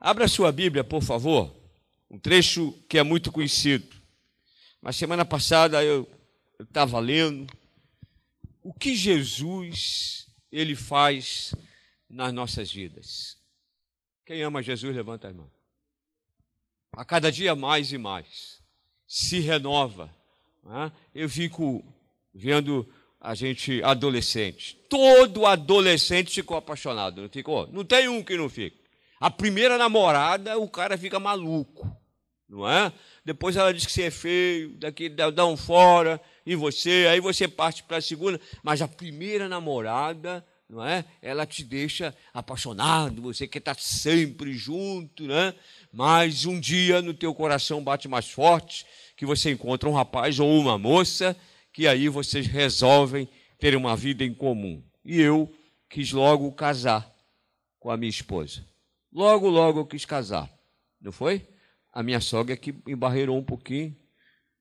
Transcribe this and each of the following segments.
Abra sua Bíblia, por favor. Um trecho que é muito conhecido. Mas semana passada eu estava lendo o que Jesus ele faz nas nossas vidas. Quem ama Jesus, levanta a mão. A cada dia mais e mais se renova. Né? Eu fico vendo a gente adolescente. Todo adolescente ficou apaixonado, não ficou? Não tem um que não fica. A primeira namorada, o cara fica maluco, não é? Depois ela diz que você é feio, daqui dá um fora, e você, aí você parte para a segunda, mas a primeira namorada, não é? Ela te deixa apaixonado, você quer estar sempre junto, né? Mas um dia no teu coração bate mais forte, que você encontra um rapaz ou uma moça, que aí vocês resolvem ter uma vida em comum. E eu quis logo casar com a minha esposa. Logo, logo eu quis casar. Não foi? A minha sogra que embarreirou um pouquinho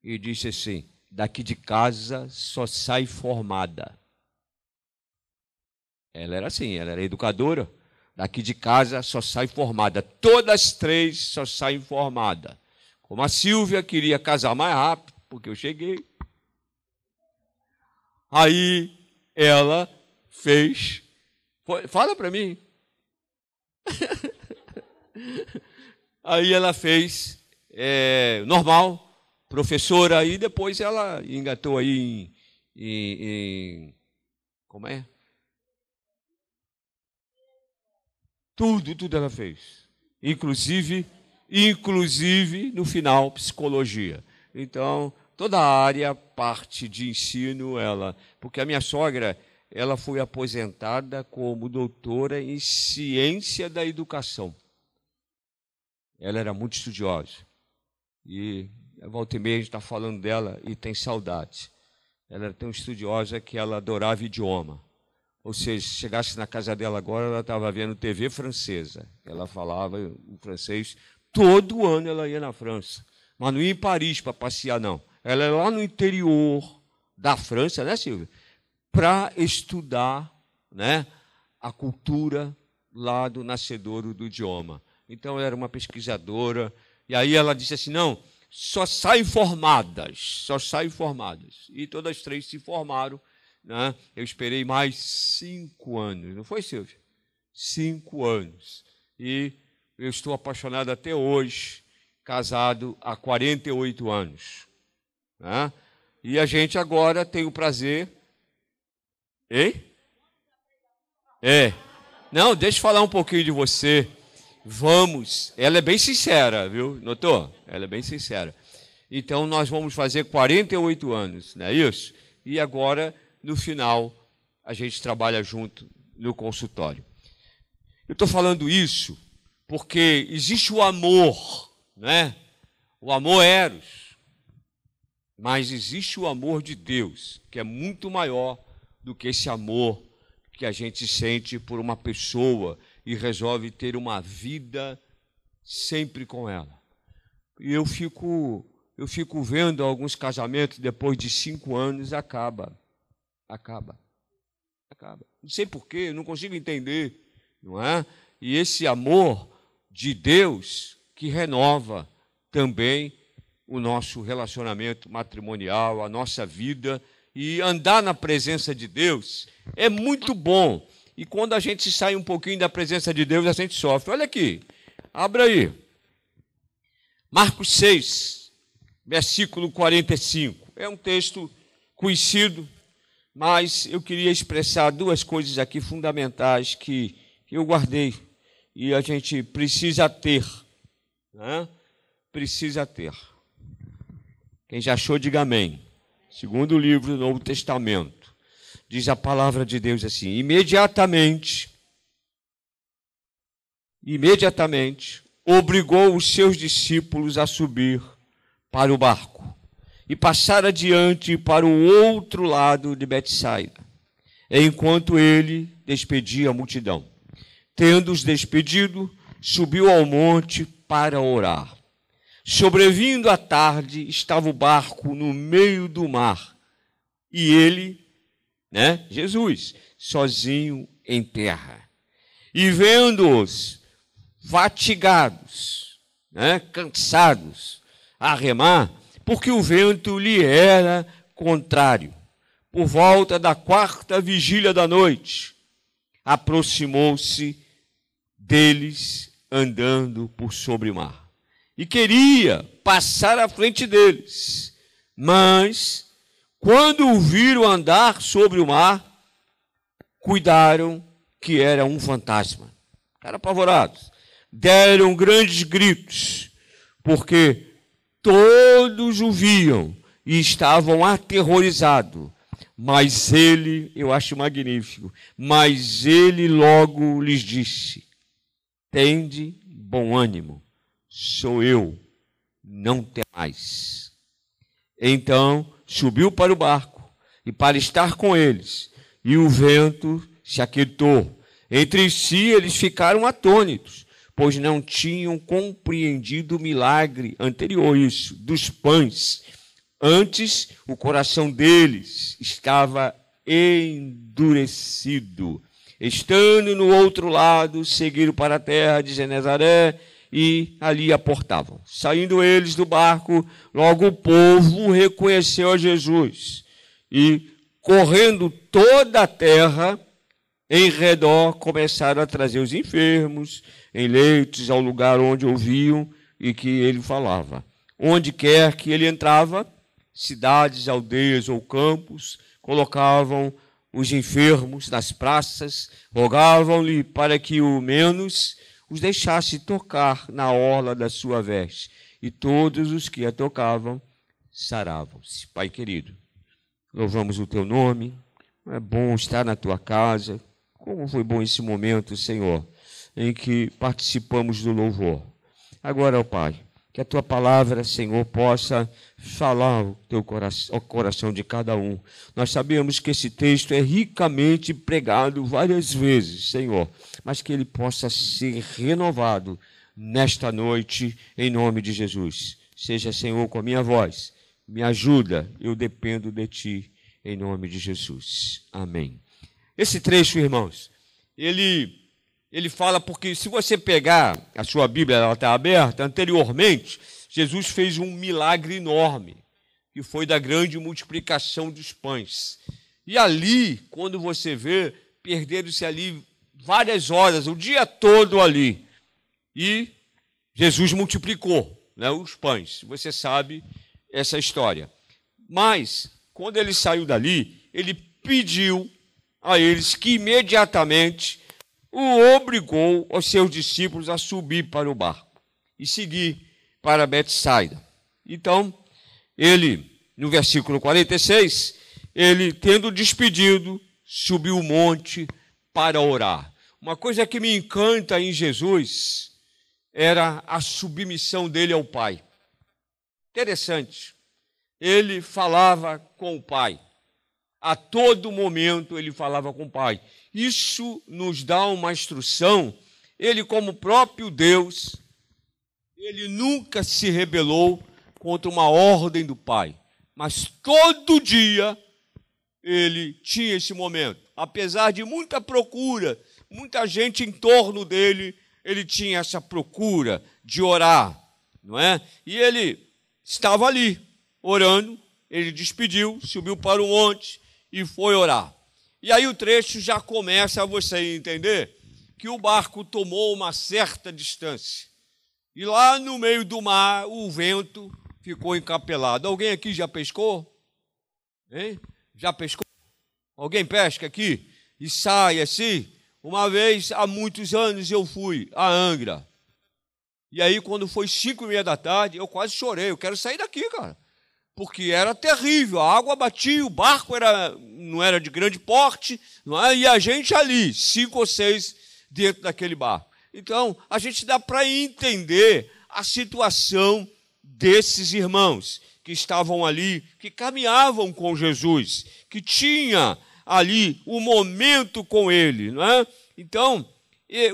e disse assim: daqui de casa só sai formada. Ela era assim, ela era educadora. Daqui de casa só sai formada. Todas três só saem formada. Como a Silvia queria casar mais rápido, porque eu cheguei. Aí ela fez. Fala para mim. Aí ela fez é, normal, professora, aí depois ela engatou aí em, em, em como é? Tudo, tudo ela fez. Inclusive, inclusive no final, psicologia. Então, toda a área, parte de ensino, ela. Porque a minha sogra, ela foi aposentada como doutora em ciência da educação. Ela era muito estudiosa. E a volta e meia a gente está falando dela e tem saudade. Ela era tão estudiosa que ela adorava idioma. Ou seja, se chegasse na casa dela agora, ela estava vendo TV francesa. Ela falava o francês. Todo ano ela ia na França. Mas não ia em Paris para passear, não. Ela é lá no interior da França, né, Silvia? Para estudar né, a cultura lá do nascedouro do idioma. Então, era uma pesquisadora. E aí ela disse assim: não, só saem formadas, só saem formadas. E todas as três se formaram. Né? Eu esperei mais cinco anos, não foi, Silvia? Cinco anos. E eu estou apaixonado até hoje, casado há 48 anos. Né? E a gente agora tem o prazer. Hein? É. Não, deixa eu falar um pouquinho de você. Vamos. Ela é bem sincera, viu? Notou? Ela é bem sincera. Então nós vamos fazer 48 anos, não é isso? E agora, no final, a gente trabalha junto no consultório. Eu estou falando isso porque existe o amor, né? O amor eros. Mas existe o amor de Deus, que é muito maior do que esse amor que a gente sente por uma pessoa e resolve ter uma vida sempre com ela. E eu fico, eu fico vendo alguns casamentos depois de cinco anos acaba, acaba, acaba. Não sei porquê, não consigo entender, não é? E esse amor de Deus que renova também o nosso relacionamento matrimonial, a nossa vida e andar na presença de Deus é muito bom. E quando a gente sai um pouquinho da presença de Deus, a gente sofre. Olha aqui, abra aí. Marcos 6, versículo 45. É um texto conhecido, mas eu queria expressar duas coisas aqui fundamentais que eu guardei e a gente precisa ter. Né? Precisa ter. Quem já achou, diga amém. Segundo livro do Novo Testamento, diz a palavra de Deus assim: imediatamente, imediatamente, obrigou os seus discípulos a subir para o barco e passar adiante para o outro lado de Betsaida, enquanto ele despedia a multidão. Tendo-os despedido, subiu ao monte para orar. Sobrevindo à tarde, estava o barco no meio do mar. E ele, né, Jesus, sozinho em terra. E vendo-os, fatigados, né, cansados, a remar, porque o vento lhe era contrário. Por volta da quarta vigília da noite, aproximou-se deles andando por sobre o mar. E queria passar à frente deles. Mas, quando o viram andar sobre o mar, cuidaram que era um fantasma. Ficaram apavorados. Deram grandes gritos, porque todos o viam e estavam aterrorizados. Mas ele, eu acho magnífico, mas ele logo lhes disse: Tende bom ânimo, sou eu, não temais. Então subiu para o barco e para estar com eles, e o vento se aquietou. Entre si eles ficaram atônitos, pois não tinham compreendido o milagre anterior, isso, dos pães. Antes, o coração deles estava endurecido. Estando no outro lado, seguiram para a terra de Genezaré e ali aportavam. Saindo eles do barco, logo o povo reconheceu a Jesus e, correndo toda a terra, em redor começaram a trazer os enfermos em leitos ao lugar onde ouviam e que ele falava. Onde quer que ele entrava, cidades, aldeias ou campos, colocavam os enfermos nas praças, rogavam-lhe para que o menos os deixasse tocar na orla da sua veste. E todos os que a tocavam saravam-se. Pai querido, louvamos o teu nome. É bom estar na tua casa. Como foi bom esse momento, Senhor, em que participamos do louvor. Agora, ó Pai, que a tua palavra, Senhor, possa falar ao teu coração, ao coração de cada um. Nós sabemos que esse texto é ricamente pregado várias vezes, Senhor, mas que ele possa ser renovado nesta noite, em nome de Jesus. Seja, Senhor, com a minha voz, me ajuda, eu dependo de ti, em nome de Jesus. Amém. Esse trecho, irmãos, ele ele fala porque se você pegar a sua Bíblia, ela está aberta, anteriormente, Jesus fez um milagre enorme, que foi da grande multiplicação dos pães. E ali, quando você vê, perderam-se ali várias horas, o dia todo ali. E Jesus multiplicou né, os pães. Você sabe essa história. Mas, quando ele saiu dali, ele pediu a eles que imediatamente o obrigou os seus discípulos a subir para o barco e seguir para Betsaida. Então, ele, no versículo 46, ele, tendo despedido, subiu o monte para orar. Uma coisa que me encanta em Jesus era a submissão dele ao Pai. Interessante. Ele falava com o Pai. A todo momento ele falava com o Pai. Isso nos dá uma instrução. Ele, como próprio Deus, ele nunca se rebelou contra uma ordem do Pai, mas todo dia ele tinha esse momento. Apesar de muita procura, muita gente em torno dele, ele tinha essa procura de orar, não é? E ele estava ali, orando, ele despediu, subiu para o monte e foi orar. E aí o trecho já começa a você entender que o barco tomou uma certa distância. E lá no meio do mar, o vento ficou encapelado. Alguém aqui já pescou? Hein? Já pescou? Alguém pesca aqui? E sai assim? Uma vez, há muitos anos, eu fui a Angra. E aí, quando foi cinco e meia da tarde, eu quase chorei. Eu quero sair daqui, cara porque era terrível. A água batia, o barco era, não era de grande porte, é? e a gente ali, cinco ou seis dentro daquele barco. Então, a gente dá para entender a situação desses irmãos que estavam ali, que caminhavam com Jesus, que tinha ali o um momento com ele, não é? Então,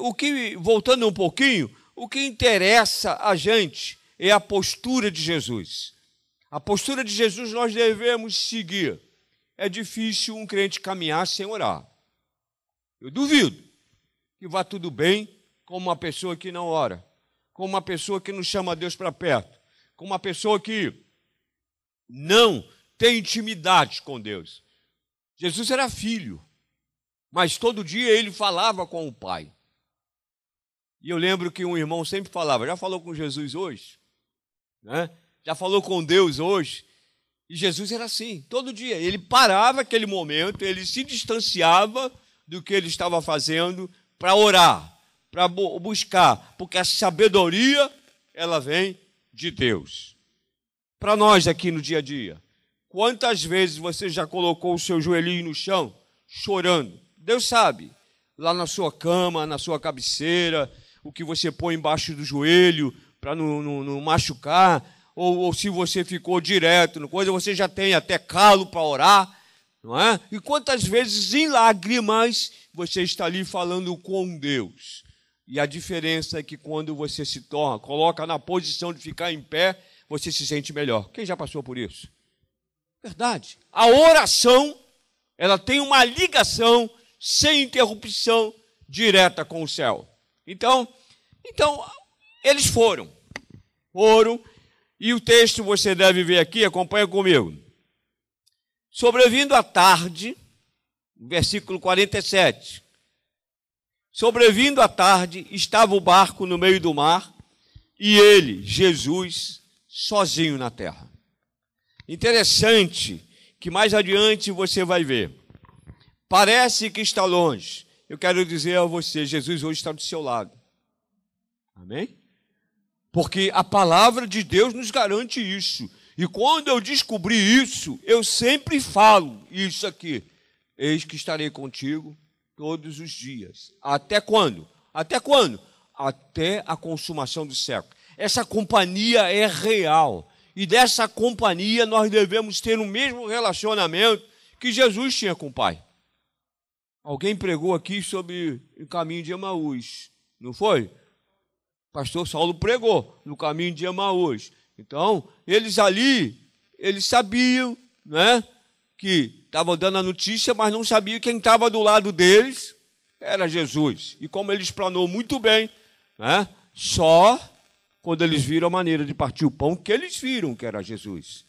o que voltando um pouquinho, o que interessa a gente é a postura de Jesus. A postura de Jesus nós devemos seguir. É difícil um crente caminhar sem orar. Eu duvido que vá tudo bem como uma pessoa que não ora, como uma pessoa que não chama Deus para perto, como uma pessoa que não tem intimidade com Deus. Jesus era filho, mas todo dia ele falava com o Pai. E eu lembro que um irmão sempre falava: já falou com Jesus hoje? Né? Já falou com Deus hoje? E Jesus era assim, todo dia. Ele parava aquele momento, ele se distanciava do que ele estava fazendo para orar, para buscar, porque a sabedoria ela vem de Deus. Para nós aqui no dia a dia, quantas vezes você já colocou o seu joelhinho no chão, chorando? Deus sabe, lá na sua cama, na sua cabeceira, o que você põe embaixo do joelho para não, não, não, machucar, ou, ou se você ficou direto no coisa, você já tem até calo para orar, não é? E quantas vezes em lágrimas você está ali falando com Deus. E a diferença é que quando você se torna, coloca na posição de ficar em pé, você se sente melhor. Quem já passou por isso? Verdade. A oração, ela tem uma ligação sem interrupção direta com o céu. Então, então eles foram. Foram e o texto você deve ver aqui, acompanha comigo. Sobrevindo à tarde, versículo 47. Sobrevindo à tarde, estava o barco no meio do mar e ele, Jesus, sozinho na terra. Interessante que mais adiante você vai ver. Parece que está longe. Eu quero dizer a você, Jesus hoje está do seu lado. Amém? Porque a palavra de Deus nos garante isso. E quando eu descobri isso, eu sempre falo isso aqui. Eis que estarei contigo todos os dias. Até quando? Até quando? Até a consumação do século. Essa companhia é real. E dessa companhia nós devemos ter o mesmo relacionamento que Jesus tinha com o Pai. Alguém pregou aqui sobre o caminho de Emaús, não foi? Pastor Saulo pregou no caminho de Emaús. Então, eles ali, eles sabiam, né? que estavam dando a notícia, mas não sabiam quem estava do lado deles era Jesus. E como ele explanou muito bem, né? só quando eles viram a maneira de partir o pão que eles viram que era Jesus.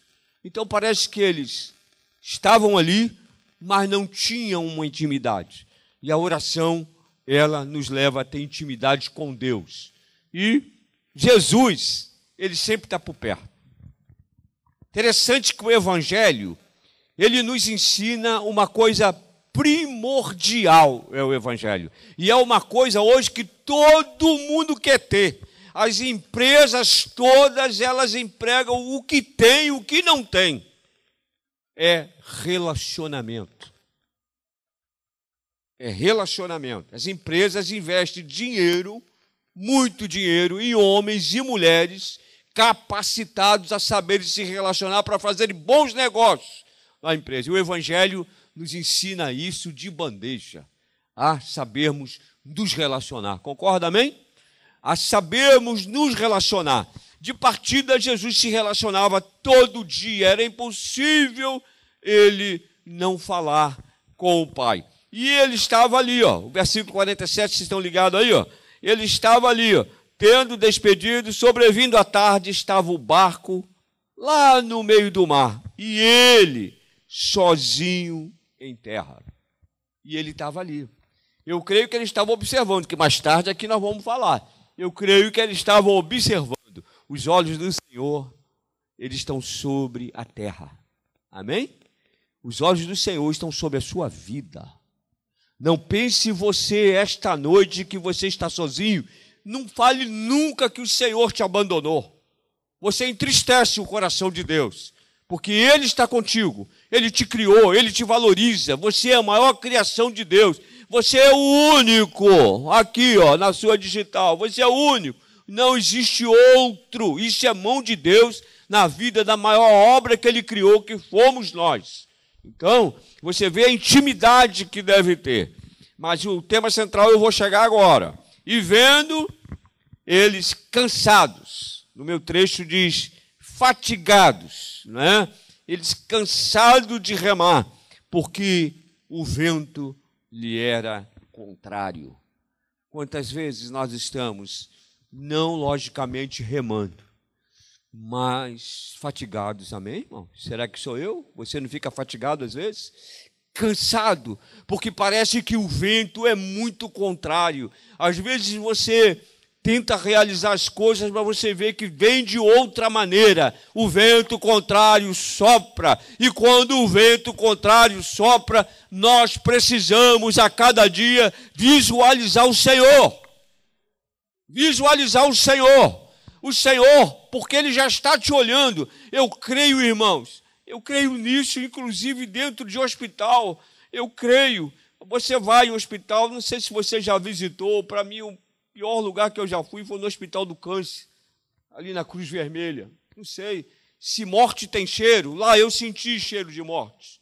Então parece que eles estavam ali, mas não tinham uma intimidade. E a oração, ela nos leva a ter intimidade com Deus. E Jesus, ele sempre está por perto. Interessante que o Evangelho, ele nos ensina uma coisa primordial, é o Evangelho. E é uma coisa hoje que todo mundo quer ter. As empresas todas, elas empregam o que tem o que não tem. É relacionamento. É relacionamento. As empresas investem dinheiro, muito dinheiro, em homens e mulheres capacitados a saberem se relacionar para fazerem bons negócios na empresa. E o Evangelho nos ensina isso de bandeja, a sabermos nos relacionar. Concorda, amém? A sabermos nos relacionar. De partida, Jesus se relacionava todo dia, era impossível ele não falar com o Pai. E ele estava ali, ó, o versículo 47, vocês estão ligados aí, ó. Ele estava ali, ó, tendo despedido, sobrevindo à tarde, estava o barco lá no meio do mar. E ele sozinho em terra. E ele estava ali. Eu creio que ele estava observando, que mais tarde aqui nós vamos falar. Eu creio que ele estava observando. Os olhos do Senhor, eles estão sobre a terra. Amém? Os olhos do Senhor estão sobre a sua vida. Não pense você esta noite que você está sozinho. Não fale nunca que o Senhor te abandonou. Você entristece o coração de Deus porque Ele está contigo, Ele te criou, Ele te valoriza, você é a maior criação de Deus, você é o único, aqui ó, na sua digital, você é o único, não existe outro, isso é mão de Deus na vida da maior obra que Ele criou, que fomos nós. Então, você vê a intimidade que deve ter. Mas o tema central eu vou chegar agora. E vendo eles cansados, no meu trecho diz fatigados, né? Eles cansados de remar, porque o vento lhe era contrário. Quantas vezes nós estamos, não logicamente remando, mas fatigados, amém, irmão? Será que sou eu? Você não fica fatigado às vezes? Cansado, porque parece que o vento é muito contrário. Às vezes você tenta realizar as coisas, mas você vê que vem de outra maneira. O vento contrário sopra, e quando o vento contrário sopra, nós precisamos a cada dia visualizar o Senhor. Visualizar o Senhor. O Senhor, porque Ele já está te olhando. Eu creio, irmãos, eu creio nisso, inclusive dentro de hospital. Eu creio. Você vai em hospital, não sei se você já visitou, para mim pior lugar que eu já fui foi no Hospital do Câncer, ali na Cruz Vermelha. Não sei. Se morte tem cheiro, lá eu senti cheiro de morte.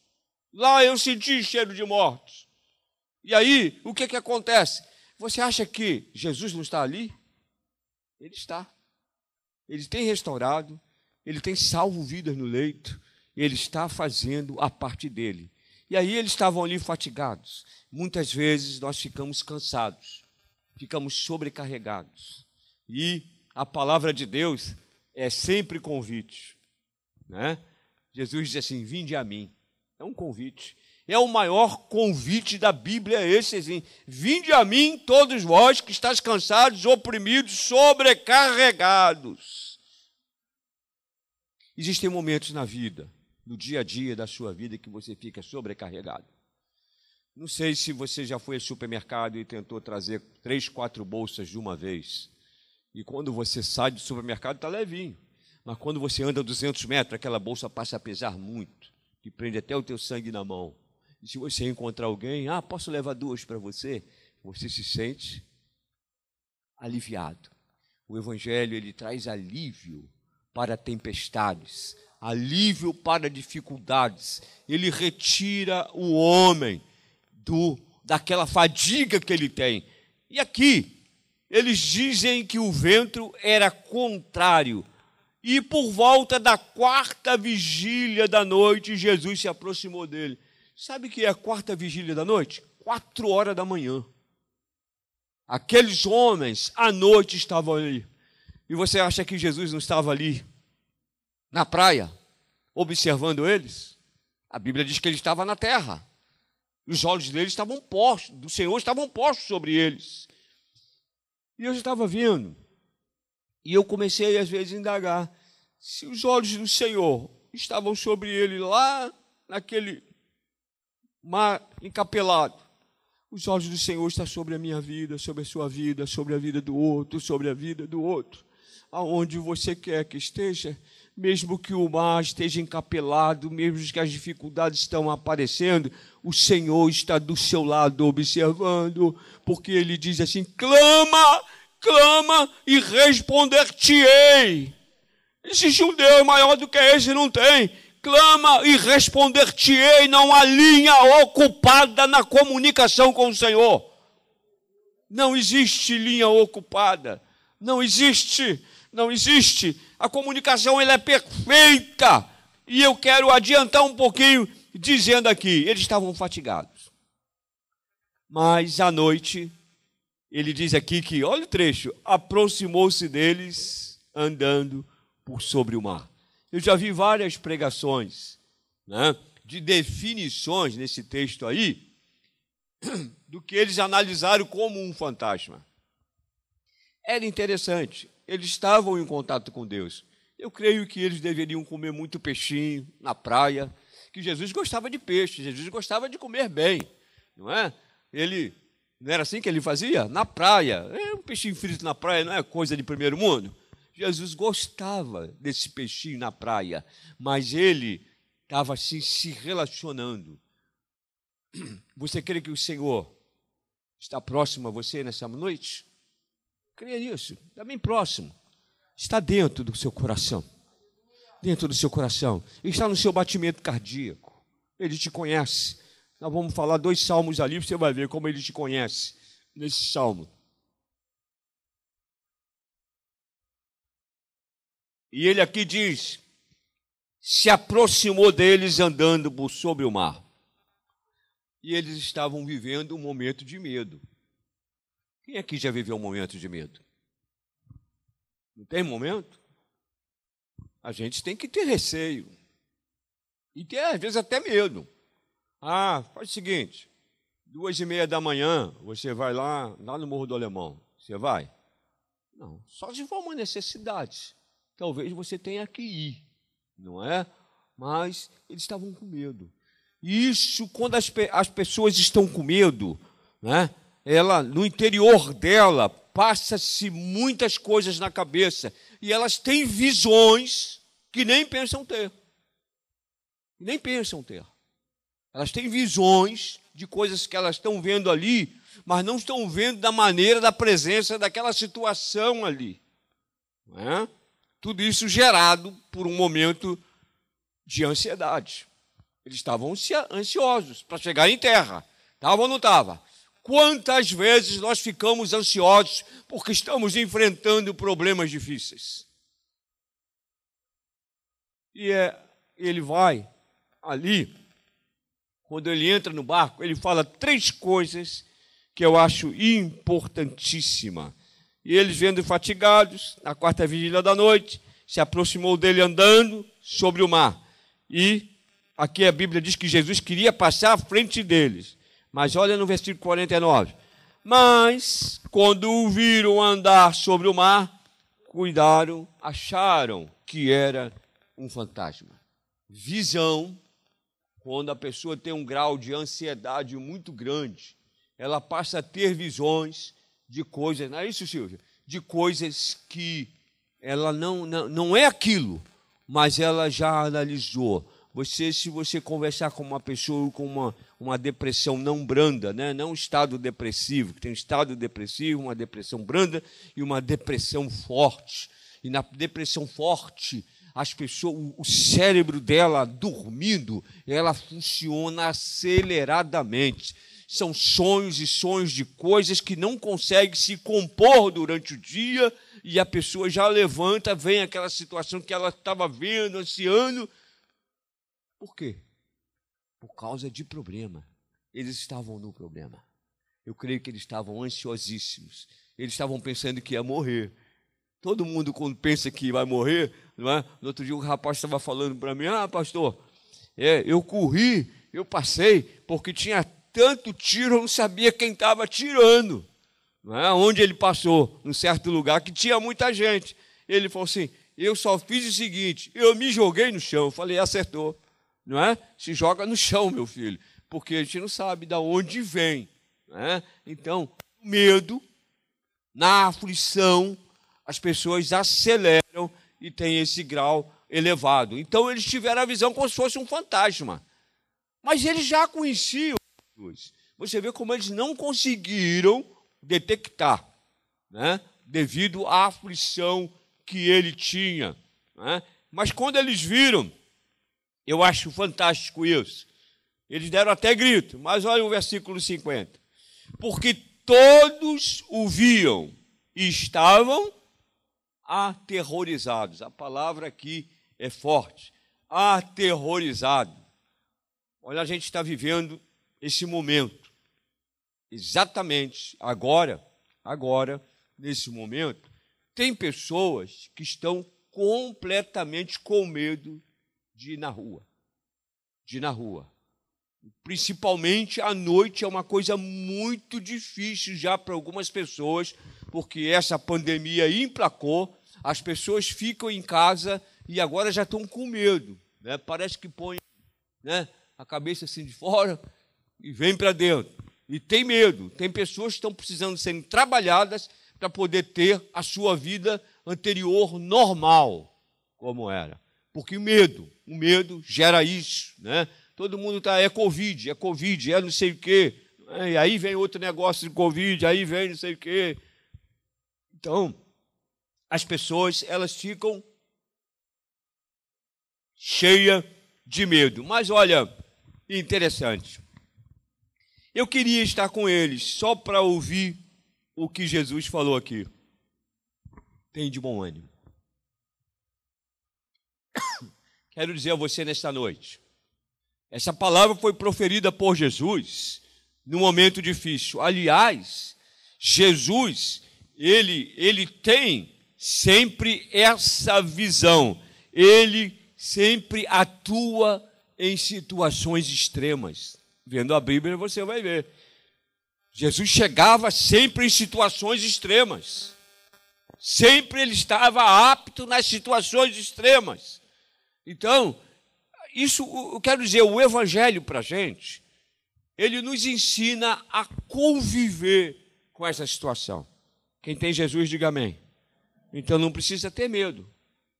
Lá eu senti cheiro de morte. E aí, o que, que acontece? Você acha que Jesus não está ali? Ele está. Ele tem restaurado, ele tem salvo vidas no leito, ele está fazendo a parte dele. E aí eles estavam ali fatigados. Muitas vezes nós ficamos cansados ficamos sobrecarregados. E a palavra de Deus é sempre convite. Né? Jesus diz assim: Vinde a mim. É um convite. É o maior convite da Bíblia, esse assim: Vinde a mim, todos vós que estáis cansados, oprimidos, sobrecarregados. Existem momentos na vida, no dia a dia da sua vida, que você fica sobrecarregado. Não sei se você já foi ao supermercado e tentou trazer três, quatro bolsas de uma vez. E quando você sai do supermercado, está levinho. Mas quando você anda 200 metros, aquela bolsa passa a pesar muito, que prende até o teu sangue na mão. E se você encontrar alguém, ah, posso levar duas para você? Você se sente aliviado. O Evangelho ele traz alívio para tempestades, alívio para dificuldades. Ele retira o homem do daquela fadiga que ele tem. E aqui eles dizem que o vento era contrário. E por volta da quarta vigília da noite, Jesus se aproximou dele. Sabe que é a quarta vigília da noite? Quatro horas da manhã. Aqueles homens à noite estavam ali. E você acha que Jesus não estava ali na praia, observando eles? A Bíblia diz que ele estava na terra. Os olhos deles estavam postos, do Senhor estavam postos sobre eles. E eu estava vendo. E eu comecei, às vezes, a indagar se os olhos do Senhor estavam sobre ele lá naquele mar encapelado. Os olhos do Senhor estão sobre a minha vida, sobre a sua vida, sobre a vida do outro, sobre a vida do outro. Aonde você quer que esteja, mesmo que o mar esteja encapelado, mesmo que as dificuldades estão aparecendo, o Senhor está do seu lado observando, porque ele diz assim: clama, clama e responder-te-ei. Existe um Deus maior do que esse, não tem. Clama e responder-te-ei, não há linha ocupada na comunicação com o Senhor. Não existe linha ocupada. Não existe, não existe a comunicação ela é perfeita. E eu quero adiantar um pouquinho dizendo aqui, eles estavam fatigados. Mas à noite, ele diz aqui que, olha o trecho, aproximou-se deles andando por sobre o mar. Eu já vi várias pregações né, de definições nesse texto aí, do que eles analisaram como um fantasma. Era interessante eles estavam em contato com Deus. Eu creio que eles deveriam comer muito peixinho na praia, que Jesus gostava de peixe, Jesus gostava de comer bem, não é? Ele não era assim que ele fazia? Na praia. É um peixinho frito na praia não é coisa de primeiro mundo. Jesus gostava desse peixinho na praia, mas ele estava assim se relacionando. Você crê que o Senhor está próximo a você nessa noite? Creia nisso. Está bem próximo. Está dentro do seu coração. Dentro do seu coração. Está no seu batimento cardíaco. Ele te conhece. Nós vamos falar dois salmos ali, você vai ver como ele te conhece nesse salmo. E ele aqui diz: se aproximou deles andando por sobre o mar. E eles estavam vivendo um momento de medo. Quem aqui já viveu um momento de medo? Não tem momento? A gente tem que ter receio. E ter, às vezes, até medo. Ah, faz o seguinte: duas e meia da manhã, você vai lá, lá no Morro do Alemão. Você vai? Não, só se for uma necessidade. Talvez você tenha que ir, não é? Mas eles estavam com medo. Isso, quando as, as pessoas estão com medo, né? Ela, no interior dela, passa-se muitas coisas na cabeça. E elas têm visões que nem pensam ter. Nem pensam ter. Elas têm visões de coisas que elas estão vendo ali, mas não estão vendo da maneira da presença daquela situação ali. É? Tudo isso gerado por um momento de ansiedade. Eles estavam ansiosos para chegar em terra. Estava ou não estava? Quantas vezes nós ficamos ansiosos porque estamos enfrentando problemas difíceis? E é, ele vai ali quando ele entra no barco, ele fala três coisas que eu acho importantíssima. E eles, vendo fatigados, na quarta vigília da noite, se aproximou dele andando sobre o mar. E aqui a Bíblia diz que Jesus queria passar à frente deles. Mas olha no versículo 49. Mas, quando o viram andar sobre o mar, cuidaram, acharam que era um fantasma. Visão quando a pessoa tem um grau de ansiedade muito grande, ela passa a ter visões de coisas, não é isso, Silvia? De coisas que ela não, não, não é aquilo, mas ela já analisou. Você, se você conversar com uma pessoa com uma, uma depressão não branda, né? não um estado depressivo, que tem um estado depressivo, uma depressão branda e uma depressão forte. E na depressão forte, as pessoas, o cérebro dela dormindo, ela funciona aceleradamente. São sonhos e sonhos de coisas que não consegue se compor durante o dia e a pessoa já levanta, vem aquela situação que ela estava vendo, ansiando. Por quê? Por causa de problema. Eles estavam no problema. Eu creio que eles estavam ansiosíssimos. Eles estavam pensando que ia morrer. Todo mundo, quando pensa que vai morrer, não é? No outro dia, o rapaz estava falando para mim: Ah, pastor, é, eu corri, eu passei, porque tinha tanto tiro, eu não sabia quem estava tirando. Não é? Onde ele passou, num certo lugar que tinha muita gente. Ele falou assim: Eu só fiz o seguinte, eu me joguei no chão. Eu falei: Acertou. Não é? Se joga no chão, meu filho, porque a gente não sabe de onde vem. É? Então, medo, na aflição, as pessoas aceleram e têm esse grau elevado. Então eles tiveram a visão como se fosse um fantasma. Mas eles já conheciam Jesus. Você vê como eles não conseguiram detectar, né? devido à aflição que ele tinha. Né? Mas quando eles viram, eu acho fantástico isso. Eles deram até grito, mas olha o versículo 50. Porque todos o viam e estavam aterrorizados. A palavra aqui é forte. Aterrorizado. Olha, a gente está vivendo esse momento. Exatamente agora, agora, nesse momento, tem pessoas que estão completamente com medo de ir na rua. De ir na rua. Principalmente à noite é uma coisa muito difícil já para algumas pessoas, porque essa pandemia emplacou as pessoas ficam em casa e agora já estão com medo. Né? Parece que põe né, a cabeça assim de fora e vem para dentro. E tem medo. Tem pessoas que estão precisando ser trabalhadas para poder ter a sua vida anterior normal, como era. Porque o medo, o medo gera isso. Né? Todo mundo está, é Covid, é Covid, é não sei o quê. E aí vem outro negócio de Covid, aí vem não sei o quê. Então, as pessoas elas ficam cheias de medo. Mas olha, interessante. Eu queria estar com eles só para ouvir o que Jesus falou aqui. Tem de bom ânimo. Quero dizer a você nesta noite. Essa palavra foi proferida por Jesus num momento difícil. Aliás, Jesus, ele, ele tem sempre essa visão. Ele sempre atua em situações extremas. Vendo a Bíblia, você vai ver. Jesus chegava sempre em situações extremas. Sempre ele estava apto nas situações extremas. Então, isso eu quero dizer, o Evangelho para a gente, ele nos ensina a conviver com essa situação. Quem tem Jesus, diga amém. Então não precisa ter medo,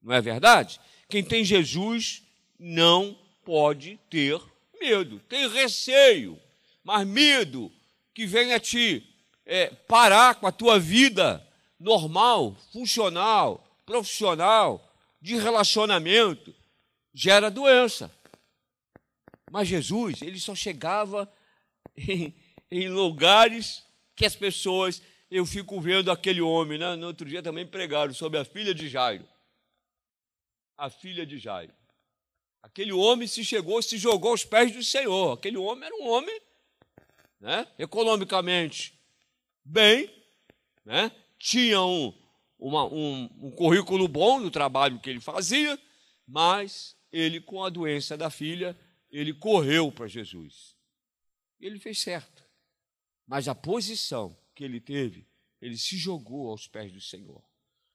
não é verdade? Quem tem Jesus não pode ter medo, tem receio, mas medo que venha te é, parar com a tua vida normal, funcional, profissional, de relacionamento, gera doença. Mas Jesus, ele só chegava em, em lugares que as pessoas. Eu fico vendo aquele homem, né? no outro dia também pregaram sobre a filha de Jairo. A filha de Jairo. Aquele homem se chegou, se jogou aos pés do Senhor. Aquele homem era um homem né? economicamente bem, né? tinha um, uma, um, um currículo bom no trabalho que ele fazia, mas ele, com a doença da filha, ele correu para Jesus. Ele fez certo. Mas a posição que ele teve, ele se jogou aos pés do Senhor.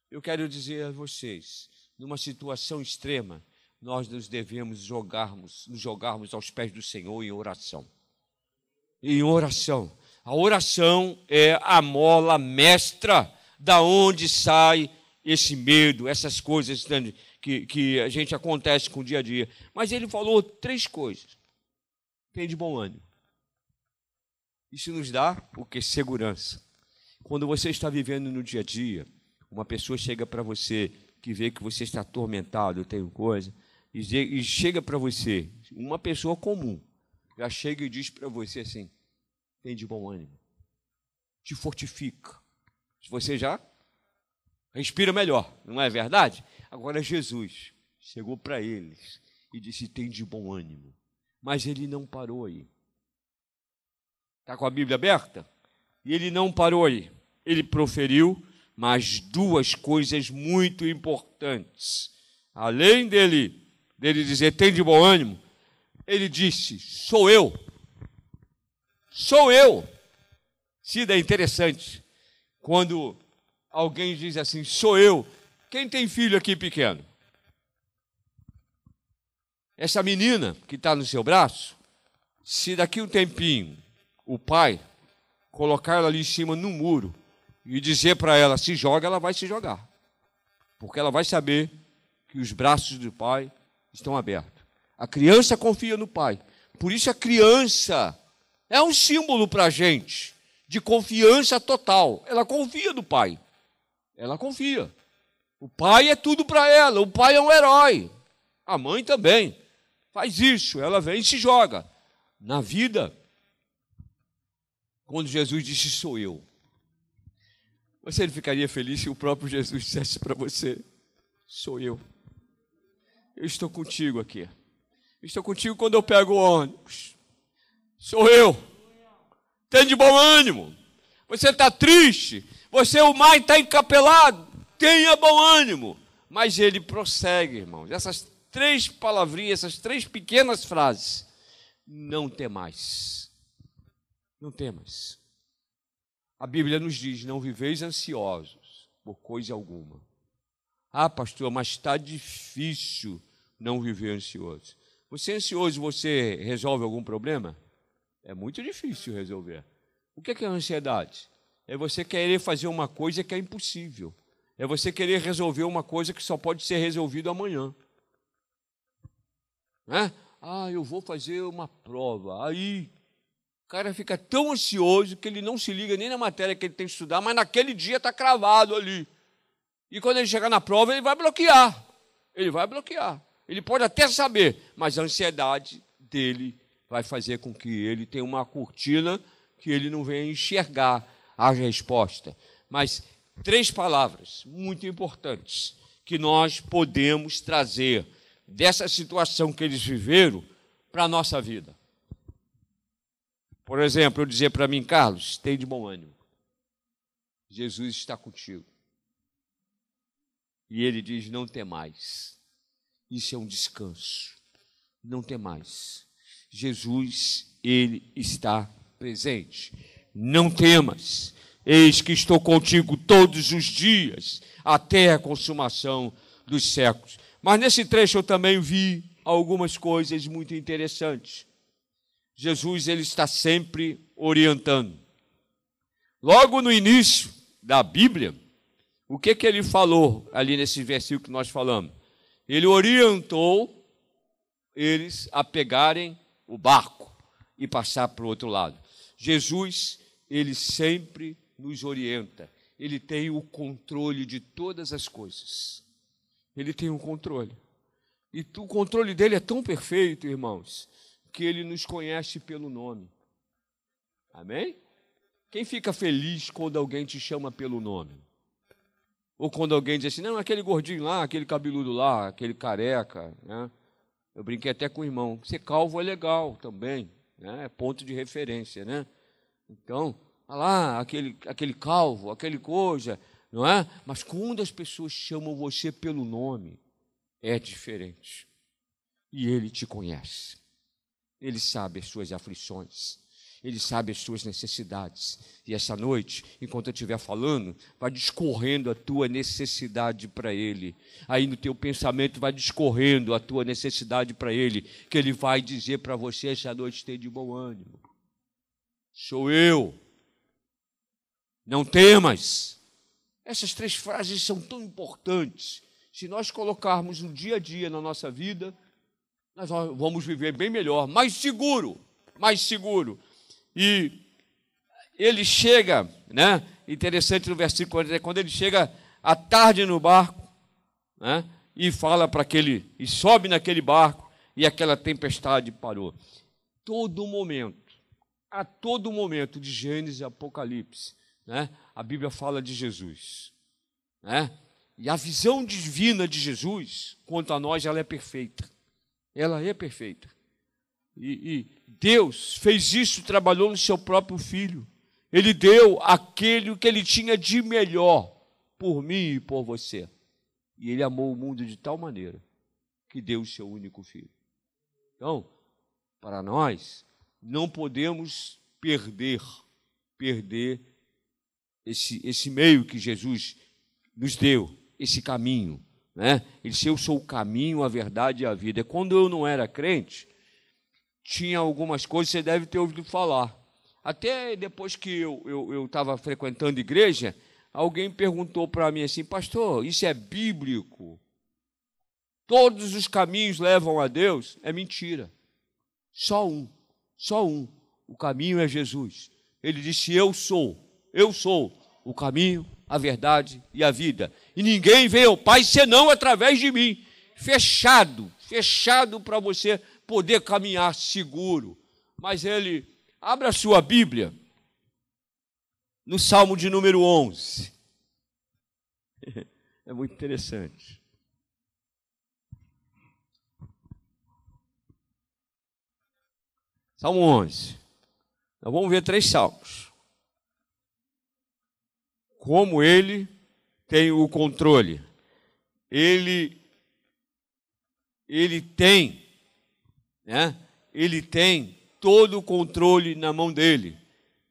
Eu quero dizer a vocês, numa situação extrema, nós nos devemos jogarmos, nos jogarmos aos pés do Senhor em oração. Em oração. A oração é a mola mestra da onde sai esse medo, essas coisas que, que a gente acontece com o dia a dia. Mas ele falou três coisas. Tem de bom ânimo. Isso nos dá o que? Segurança. Quando você está vivendo no dia a dia, uma pessoa chega para você que vê que você está atormentado, tem coisa, e chega para você, uma pessoa comum, já chega e diz para você assim: tem de bom ânimo, te fortifica. Você já respira melhor, não é verdade? Agora Jesus chegou para eles e disse: tem de bom ânimo. Mas ele não parou aí. Está com a Bíblia aberta? E ele não parou aí. Ele proferiu mais duas coisas muito importantes. Além dele, dele dizer, tem de bom ânimo, ele disse, sou eu. Sou eu. Cida, é interessante. Quando alguém diz assim, sou eu. Quem tem filho aqui pequeno? Essa menina que está no seu braço, se daqui um tempinho o pai colocar ela ali em cima no muro e dizer para ela se joga, ela vai se jogar. Porque ela vai saber que os braços do pai estão abertos. A criança confia no pai. Por isso a criança é um símbolo para a gente de confiança total. Ela confia no pai. Ela confia. O pai é tudo para ela. O pai é um herói. A mãe também. Faz isso. Ela vem e se joga. Na vida, quando Jesus disse: Sou eu. Você ficaria feliz se o próprio Jesus dissesse para você: Sou eu. Eu estou contigo aqui. Estou contigo quando eu pego o ônibus. Sou eu. Tem de bom ânimo. Você está triste. Você o mais está encapelado. Tenha bom ânimo. Mas ele prossegue, irmãos. Essas três palavrinhas, essas três pequenas frases. Não temais. Não temas. A Bíblia nos diz: não viveis ansiosos por coisa alguma. Ah, pastor, mas está difícil não viver ansioso. Você é ansioso, você resolve algum problema? É muito difícil resolver. O que é a ansiedade? É você querer fazer uma coisa que é impossível. É você querer resolver uma coisa que só pode ser resolvida amanhã. Né? Ah, eu vou fazer uma prova. Aí o cara fica tão ansioso que ele não se liga nem na matéria que ele tem que estudar, mas naquele dia está cravado ali. E quando ele chegar na prova, ele vai bloquear. Ele vai bloquear. Ele pode até saber, mas a ansiedade dele vai fazer com que ele tenha uma cortina que ele não venha enxergar a resposta. Mas três palavras muito importantes que nós podemos trazer dessa situação que eles viveram para a nossa vida. Por exemplo, eu dizer para mim, Carlos, tem de bom ânimo. Jesus está contigo. E ele diz: Não tem mais. Isso é um descanso. Não tem mais. Jesus, ele está presente. Não temas. Eis que estou contigo todos os dias, até a consumação dos séculos. Mas nesse trecho eu também vi algumas coisas muito interessantes. Jesus ele está sempre orientando. Logo no início da Bíblia, o que que ele falou ali nesse versículo que nós falamos? Ele orientou eles a pegarem o barco e passar para o outro lado. Jesus, ele sempre nos orienta. Ele tem o controle de todas as coisas. Ele tem o um controle. E o controle dele é tão perfeito, irmãos, que ele nos conhece pelo nome. Amém? Quem fica feliz quando alguém te chama pelo nome? Ou quando alguém diz assim, não, aquele gordinho lá, aquele cabeludo lá, aquele careca, né? Eu brinquei até com o irmão, ser calvo é legal também, né? É ponto de referência, né? Então, olha lá, aquele, aquele calvo, aquele coisa, não é? Mas quando as pessoas chamam você pelo nome, é diferente. E ele te conhece. Ele sabe as suas aflições. Ele sabe as suas necessidades. E essa noite, enquanto eu estiver falando, vai discorrendo a tua necessidade para Ele. Aí no teu pensamento vai discorrendo a tua necessidade para Ele, que Ele vai dizer para você essa noite ter de bom ânimo. Sou eu. Não temas. Essas três frases são tão importantes. Se nós colocarmos no dia a dia na nossa vida, nós vamos viver bem melhor, mais seguro, mais seguro. E ele chega, né? Interessante no versículo quando ele chega à tarde no barco, né? E fala para aquele e sobe naquele barco e aquela tempestade parou. Todo momento, a todo momento de Gênesis e Apocalipse, né? A Bíblia fala de Jesus, né? E a visão divina de Jesus quanto a nós, ela é perfeita. Ela é perfeita. E, e, Deus fez isso, trabalhou no seu próprio filho. Ele deu aquele que ele tinha de melhor por mim e por você. E ele amou o mundo de tal maneira que deu o seu único filho. Então, para nós, não podemos perder, perder esse, esse meio que Jesus nos deu, esse caminho. Né? Ele disse: Eu sou o caminho, a verdade e a vida. Quando eu não era crente, tinha algumas coisas que você deve ter ouvido falar. Até depois que eu estava eu, eu frequentando igreja, alguém perguntou para mim assim, pastor, isso é bíblico? Todos os caminhos levam a Deus? É mentira. Só um, só um. O caminho é Jesus. Ele disse: Eu sou, eu sou o caminho, a verdade e a vida. E ninguém vem ao Pai senão através de mim. Fechado, fechado para você poder caminhar seguro. Mas ele, abra a sua Bíblia no Salmo de número 11. É muito interessante. Salmo 11. Nós vamos ver três salmos. Como ele tem o controle. Ele ele tem né? ele tem todo o controle na mão dele.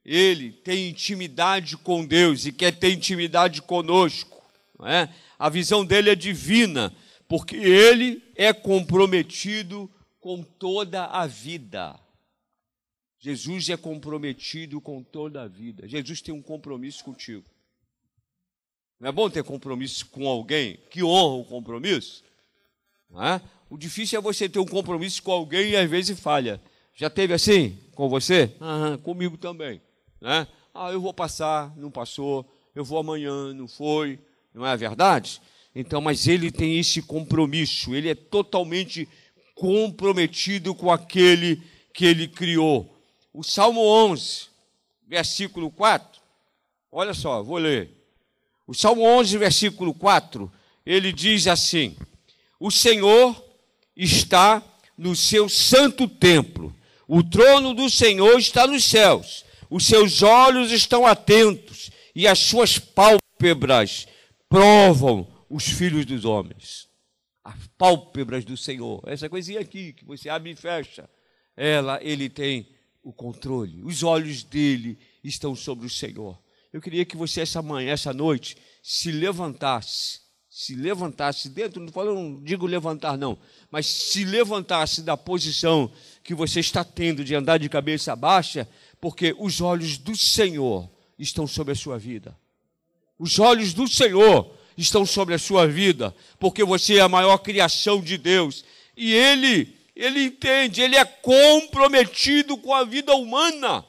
Ele tem intimidade com Deus e quer ter intimidade conosco. É? A visão dele é divina, porque ele é comprometido com toda a vida. Jesus é comprometido com toda a vida. Jesus tem um compromisso contigo. Não é bom ter compromisso com alguém que honra o compromisso? É? O difícil é você ter um compromisso com alguém e às vezes falha. Já teve assim com você? Comigo também. Né? Ah, eu vou passar, não passou. Eu vou amanhã, não foi. Não é verdade? Então, mas ele tem esse compromisso. Ele é totalmente comprometido com aquele que ele criou. O Salmo 11, versículo 4. Olha só, vou ler. O Salmo 11, versículo 4, ele diz assim: O Senhor está no seu santo templo. O trono do Senhor está nos céus. Os seus olhos estão atentos e as suas pálpebras provam os filhos dos homens. As pálpebras do Senhor, essa coisinha aqui que você abre e fecha, ela, ele tem o controle. Os olhos dele estão sobre o Senhor. Eu queria que você essa manhã, essa noite, se levantasse, se levantasse dentro, não falo, não digo levantar não, mas se levantasse da posição que você está tendo de andar de cabeça baixa, porque os olhos do Senhor estão sobre a sua vida. Os olhos do Senhor estão sobre a sua vida, porque você é a maior criação de Deus. E Ele, Ele entende, Ele é comprometido com a vida humana.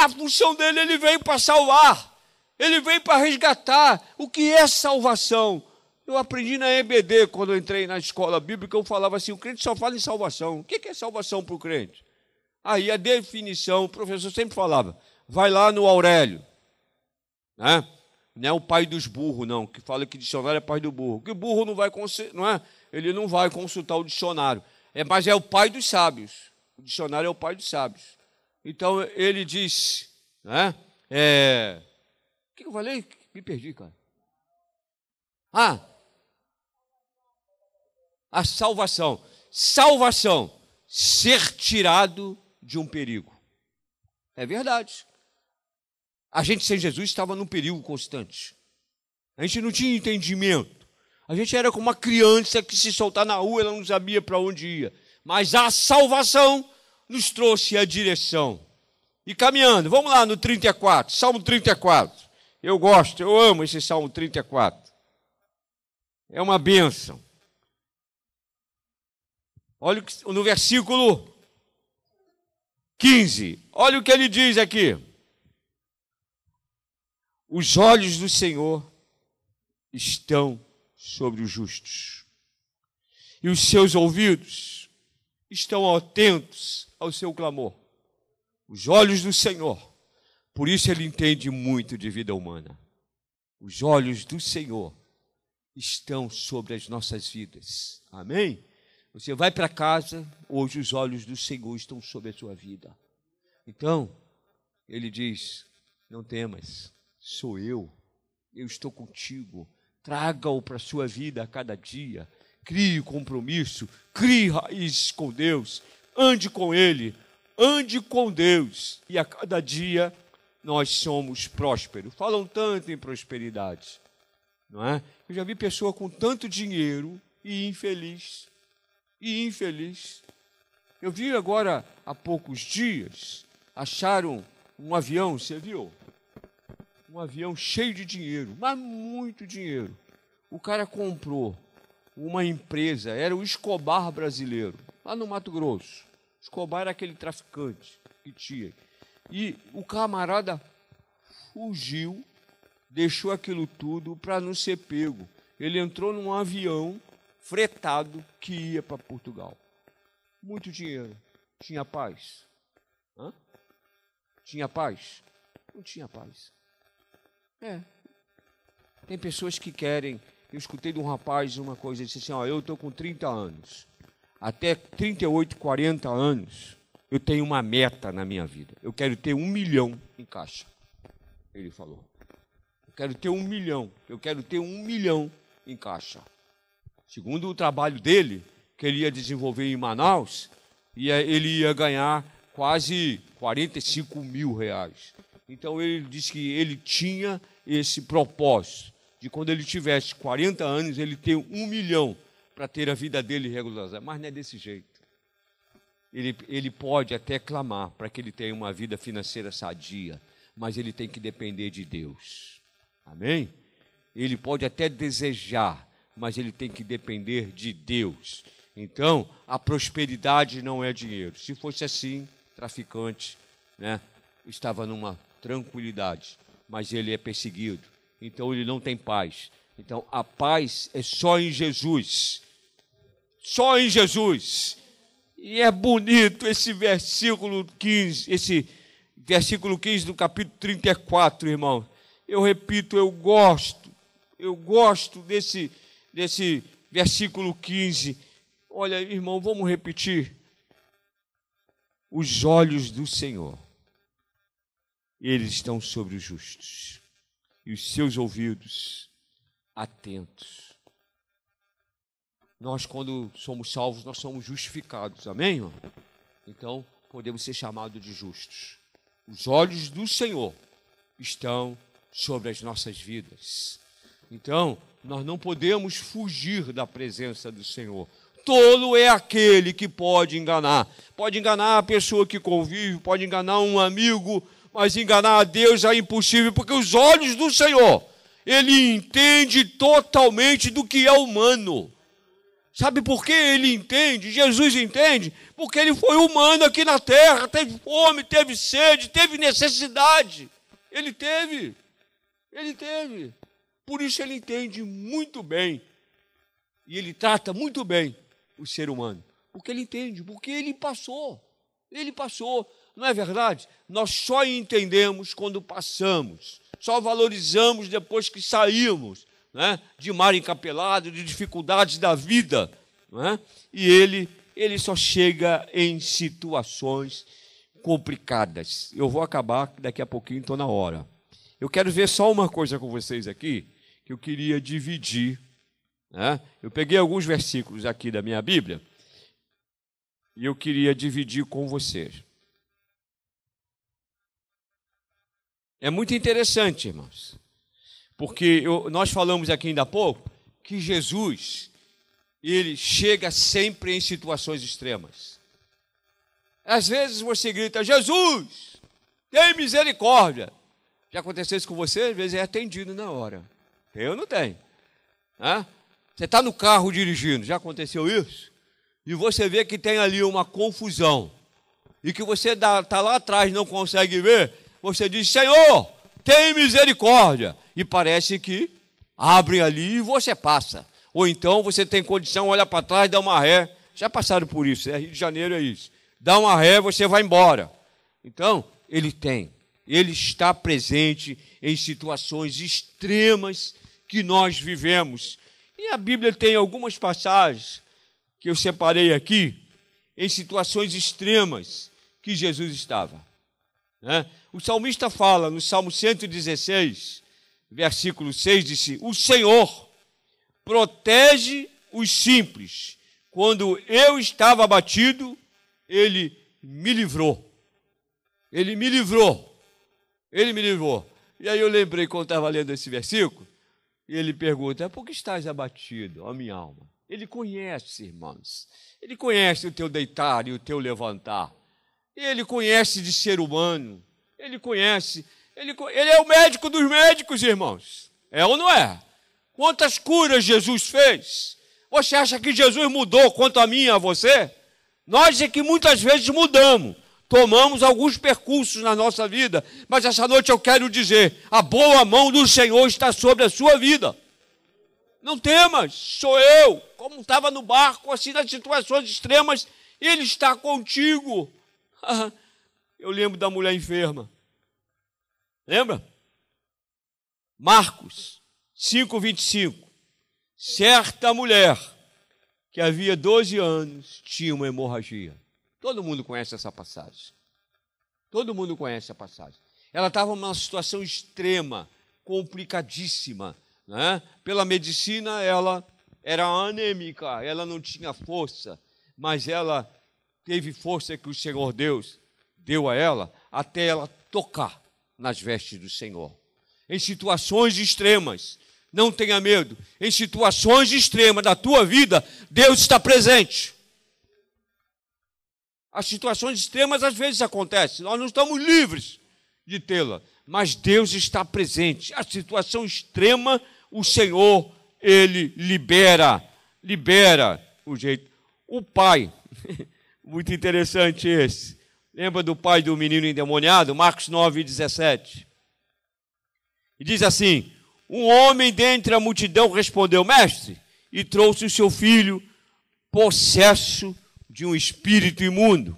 A função dele, Ele veio para salvar, Ele veio para resgatar. O que é salvação? Eu aprendi na EBD, quando eu entrei na escola bíblica, eu falava assim: o crente só fala em salvação. O que é salvação para o crente? Aí a definição, o professor sempre falava: vai lá no Aurélio, né? Não é o pai dos burros, não, que fala que dicionário é pai do burro. Que burro não vai, não é? Ele não vai consultar o dicionário. É, mas é o pai dos sábios. O dicionário é o pai dos sábios. Então ele diz, né? É, o que eu falei? Me perdi, cara. Ah, a salvação. Salvação. Ser tirado de um perigo. É verdade. A gente sem Jesus estava num perigo constante. A gente não tinha entendimento. A gente era como uma criança que se soltar na rua, ela não sabia para onde ia. Mas a salvação nos trouxe a direção. E caminhando, vamos lá no 34, Salmo 34. Eu gosto, eu amo esse Salmo 34. É uma bênção. Olha no versículo 15. Olha o que ele diz aqui. Os olhos do Senhor estão sobre os justos, e os seus ouvidos estão atentos ao seu clamor. Os olhos do Senhor, por isso ele entende muito de vida humana. Os olhos do Senhor estão sobre as nossas vidas. Amém? Você vai para casa, hoje os olhos do Senhor estão sobre a sua vida. Então, ele diz: Não temas, sou eu, eu estou contigo. Traga-o para a sua vida a cada dia. Crie compromisso, crie raízes com Deus, ande com Ele, ande com Deus, e a cada dia nós somos prósperos. Falam tanto em prosperidade, não é? Eu já vi pessoa com tanto dinheiro e infeliz e infeliz. Eu vi agora há poucos dias, acharam um avião, você viu? Um avião cheio de dinheiro, mas muito dinheiro. O cara comprou uma empresa, era o Escobar brasileiro, lá no Mato Grosso. Escobar era aquele traficante que tinha. E o camarada fugiu, deixou aquilo tudo para não ser pego. Ele entrou num avião fretado que ia para Portugal. Muito dinheiro. Tinha paz? Hã? Tinha paz? Não tinha paz. É. Tem pessoas que querem. Eu escutei de um rapaz uma coisa, ele disse assim: ó, eu estou com 30 anos. Até 38, 40 anos, eu tenho uma meta na minha vida. Eu quero ter um milhão em caixa. Ele falou. Eu quero ter um milhão. Eu quero ter um milhão em caixa. Segundo o trabalho dele, que ele ia desenvolver em Manaus, ele ia ganhar quase 45 mil reais. Então ele disse que ele tinha esse propósito de quando ele tivesse 40 anos, ele ter um milhão para ter a vida dele regularizada. Mas não é desse jeito. Ele, ele pode até clamar para que ele tenha uma vida financeira sadia, mas ele tem que depender de Deus. Amém? Ele pode até desejar, mas ele tem que depender de Deus. Então, a prosperidade não é dinheiro. Se fosse assim, traficante, né, estava numa tranquilidade, mas ele é perseguido. Então ele não tem paz. Então a paz é só em Jesus. Só em Jesus. E é bonito esse versículo 15, esse versículo 15 do capítulo 34, irmão. Eu repito, eu gosto, eu gosto desse desse versículo 15. Olha, irmão, vamos repetir. Os olhos do Senhor, eles estão sobre os justos. E os seus ouvidos atentos. Nós, quando somos salvos, nós somos justificados, amém, irmão? Então, podemos ser chamados de justos. Os olhos do Senhor estão sobre as nossas vidas. Então, nós não podemos fugir da presença do Senhor. Tolo é aquele que pode enganar. Pode enganar a pessoa que convive, pode enganar um amigo, mas enganar a Deus é impossível, porque os olhos do Senhor, ele entende totalmente do que é humano. Sabe por que ele entende? Jesus entende? Porque ele foi humano aqui na terra, teve fome, teve sede, teve necessidade. Ele teve. Ele teve. Por isso ele entende muito bem. E ele trata muito bem o ser humano. Porque ele entende, porque ele passou. Ele passou. Não é verdade? Nós só entendemos quando passamos. Só valorizamos depois que saímos né? de mar encapelado, de dificuldades da vida. Né? E ele, ele só chega em situações complicadas. Eu vou acabar, daqui a pouquinho estou na hora. Eu quero ver só uma coisa com vocês aqui, que eu queria dividir. Né? Eu peguei alguns versículos aqui da minha Bíblia e eu queria dividir com vocês. É muito interessante, irmãos, porque eu, nós falamos aqui ainda há pouco que Jesus, ele chega sempre em situações extremas. Às vezes você grita, Jesus, tem misericórdia. Já aconteceu isso com você? Às vezes é atendido na hora. Eu não tenho. Você está no carro dirigindo, já aconteceu isso? E você vê que tem ali uma confusão. E que você está lá atrás não consegue ver. Você diz, Senhor, tem misericórdia. E parece que abre ali e você passa. Ou então você tem condição, olha para trás, dá uma ré. Já passaram por isso, é Rio de Janeiro é isso dá uma ré, você vai embora. Então, ele tem. Ele está presente em situações extremas que nós vivemos. E a Bíblia tem algumas passagens que eu separei aqui, em situações extremas que Jesus estava. Né? O salmista fala no Salmo 116, versículo 6, disse: O Senhor protege os simples. Quando eu estava abatido, ele me livrou. Ele me livrou. Ele me livrou. E aí eu lembrei quando estava lendo esse versículo, e ele pergunta: Por que estás abatido, ó minha alma? Ele conhece, irmãos. Ele conhece o teu deitar e o teu levantar. Ele conhece de ser humano. Ele conhece. Ele, ele é o médico dos médicos, irmãos. É ou não é? Quantas curas Jesus fez? Você acha que Jesus mudou quanto a mim e a você? Nós é que muitas vezes mudamos, tomamos alguns percursos na nossa vida, mas essa noite eu quero dizer: a boa mão do Senhor está sobre a sua vida. Não temas, sou eu, como estava no barco, assim, nas situações extremas, Ele está contigo. Eu lembro da mulher enferma. Lembra? Marcos 5,25. Certa mulher que havia 12 anos tinha uma hemorragia. Todo mundo conhece essa passagem. Todo mundo conhece a passagem. Ela estava numa situação extrema, complicadíssima. Né? Pela medicina, ela era anêmica, ela não tinha força, mas ela teve força que o Senhor Deus deu a ela até ela tocar nas vestes do Senhor. Em situações extremas, não tenha medo. Em situações extremas da tua vida, Deus está presente. As situações extremas às vezes acontecem, nós não estamos livres de tê-la, mas Deus está presente. A situação extrema, o Senhor, ele libera, libera o jeito. O pai, muito interessante esse. Lembra do pai do menino endemoniado? Marcos 9, 17. E diz assim: um homem dentre a multidão respondeu: Mestre, e trouxe o seu filho possesso de um espírito imundo.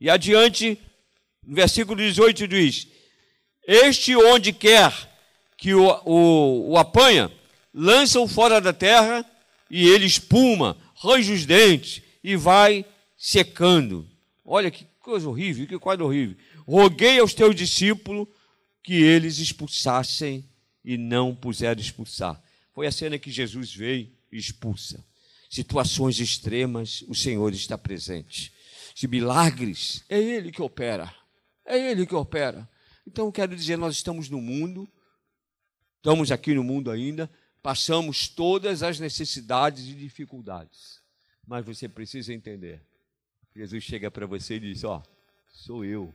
E adiante, no versículo 18 diz: Este onde quer que o, o, o apanha, lança-o fora da terra e ele espuma, range os dentes e vai secando. Olha que coisa horrível, que quadro horrível. Roguei aos teus discípulos que eles expulsassem e não puseram expulsar. Foi a cena que Jesus veio e expulsa. Situações extremas, o Senhor está presente. De milagres, é Ele que opera. É Ele que opera. Então, quero dizer, nós estamos no mundo, estamos aqui no mundo ainda, passamos todas as necessidades e dificuldades. Mas você precisa entender. Jesus chega para você e diz: Ó, sou eu.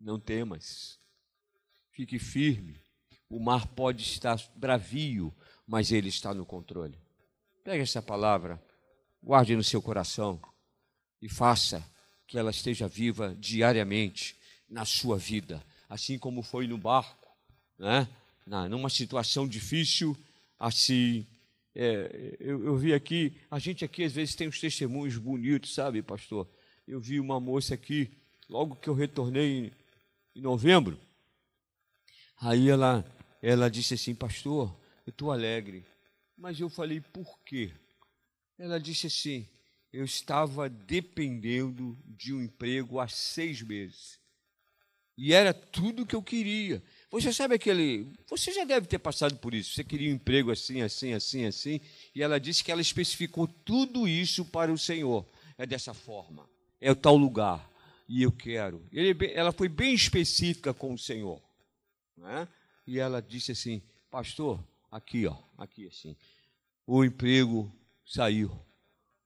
Não temas. Fique firme. O mar pode estar bravio, mas ele está no controle. Pegue essa palavra, guarde no seu coração e faça que ela esteja viva diariamente na sua vida, assim como foi no barco, né? Numa situação difícil, assim. É, eu, eu vi aqui, a gente aqui às vezes tem uns testemunhos bonitos, sabe, pastor? Eu vi uma moça aqui, logo que eu retornei em, em novembro, aí ela, ela disse assim, pastor, eu estou alegre. Mas eu falei, por quê? Ela disse assim, eu estava dependendo de um emprego há seis meses. E era tudo que eu queria. Você sabe aquele. Você já deve ter passado por isso. Você queria um emprego assim, assim, assim, assim. E ela disse que ela especificou tudo isso para o Senhor. É dessa forma. É o tal lugar. E eu quero. Ele, ela foi bem específica com o Senhor. Né? E ela disse assim: Pastor, aqui, ó, aqui assim. O emprego saiu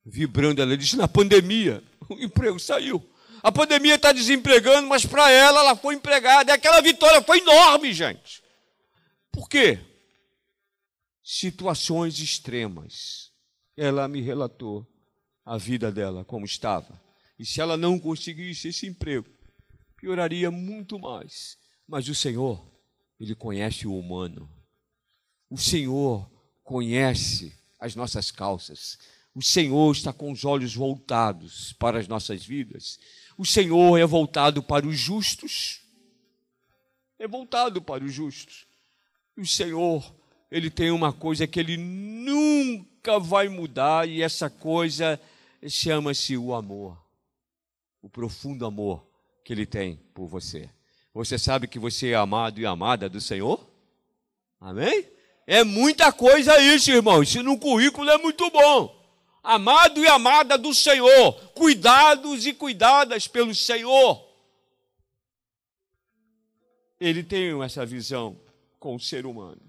vibrando. Ela disse: na pandemia, o emprego saiu. A pandemia está desempregando, mas para ela, ela foi empregada. E aquela vitória foi enorme, gente. Por quê? Situações extremas. Ela me relatou a vida dela, como estava. E se ela não conseguisse esse emprego, pioraria muito mais. Mas o Senhor, Ele conhece o humano. O Senhor conhece as nossas calças. O Senhor está com os olhos voltados para as nossas vidas. O Senhor é voltado para os justos. É voltado para os justos. O Senhor, ele tem uma coisa que ele nunca vai mudar, e essa coisa chama-se o amor. O profundo amor que ele tem por você. Você sabe que você é amado e amada do Senhor? Amém? É muita coisa isso, irmão. Isso no currículo é muito bom. Amado e amada do Senhor, cuidados e cuidadas pelo Senhor. Ele tem essa visão com o ser humano.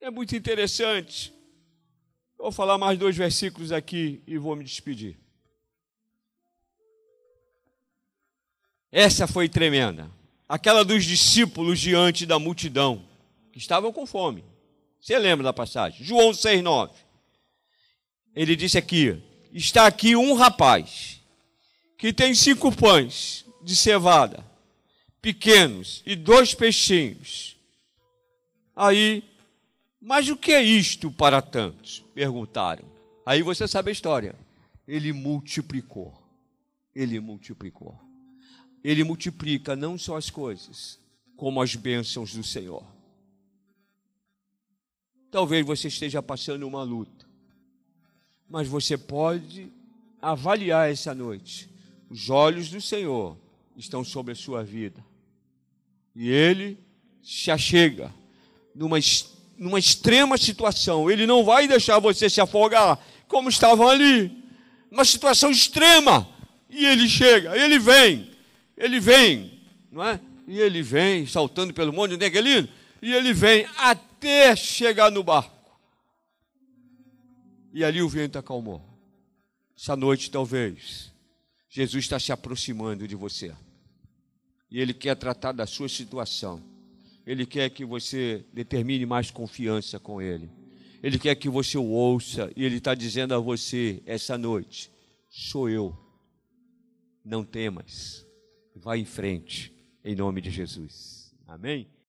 É muito interessante. Vou falar mais dois versículos aqui e vou me despedir. Essa foi tremenda. Aquela dos discípulos diante da multidão, que estavam com fome. Você lembra da passagem? João 6,9. Ele disse aqui: está aqui um rapaz que tem cinco pães de cevada, pequenos, e dois peixinhos. Aí, mas o que é isto para tantos? Perguntaram. Aí você sabe a história. Ele multiplicou. Ele multiplicou. Ele multiplica não só as coisas, como as bênçãos do Senhor. Talvez você esteja passando uma luta, mas você pode avaliar essa noite. Os olhos do Senhor estão sobre a sua vida. E Ele se achega numa, numa extrema situação. Ele não vai deixar você se afogar como estavam ali. Uma situação extrema. E Ele chega, Ele vem, Ele vem, não é? E Ele vem saltando pelo monte neguelino. E Ele vem até até chegar no barco. E ali o vento acalmou. Essa noite, talvez, Jesus está se aproximando de você. E Ele quer tratar da sua situação. Ele quer que você determine mais confiança com Ele. Ele quer que você o ouça. E Ele está dizendo a você essa noite: sou eu. Não temas. Vá em frente, em nome de Jesus. Amém?